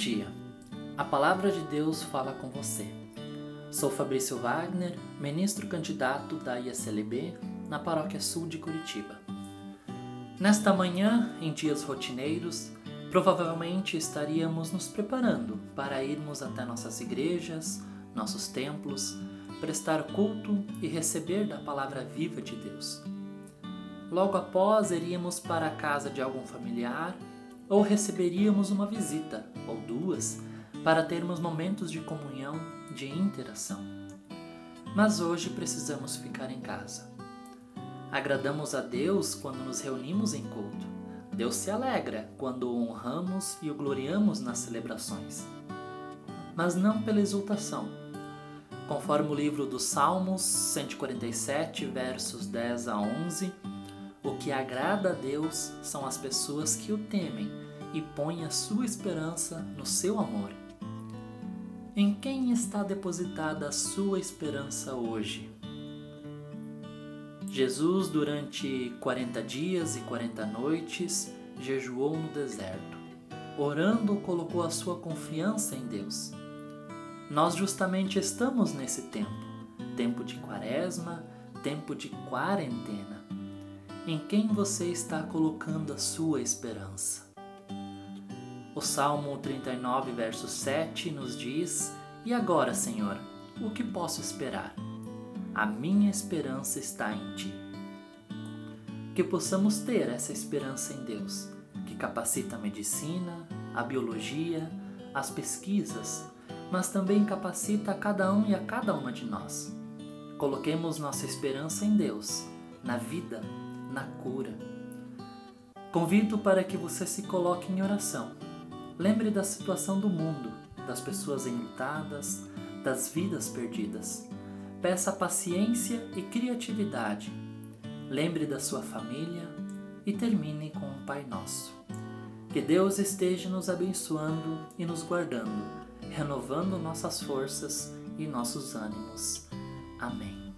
Dia. A palavra de Deus fala com você. Sou Fabrício Wagner, ministro candidato da ISLB na Paróquia Sul de Curitiba. Nesta manhã, em dias rotineiros, provavelmente estaríamos nos preparando para irmos até nossas igrejas, nossos templos, prestar culto e receber da palavra viva de Deus. Logo após, iríamos para a casa de algum familiar ou receberíamos uma visita, ou duas, para termos momentos de comunhão, de interação. Mas hoje precisamos ficar em casa. Agradamos a Deus quando nos reunimos em culto. Deus se alegra quando o honramos e o gloriamos nas celebrações. Mas não pela exultação. Conforme o livro dos Salmos 147, versos 10 a 11, o que agrada a Deus são as pessoas que o temem e põem a sua esperança no seu amor. Em quem está depositada a sua esperança hoje? Jesus, durante 40 dias e 40 noites, jejuou no deserto. Orando, colocou a sua confiança em Deus. Nós justamente estamos nesse tempo tempo de quaresma, tempo de quarentena em quem você está colocando a sua esperança. O Salmo 39, verso 7 nos diz: E agora, Senhor, o que posso esperar? A minha esperança está em Ti. Que possamos ter essa esperança em Deus, que capacita a medicina, a biologia, as pesquisas, mas também capacita a cada um e a cada uma de nós. Coloquemos nossa esperança em Deus, na vida na cura. Convido para que você se coloque em oração. Lembre da situação do mundo, das pessoas enlutadas, das vidas perdidas. Peça paciência e criatividade. Lembre da sua família e termine com o Pai Nosso. Que Deus esteja nos abençoando e nos guardando, renovando nossas forças e nossos ânimos. Amém.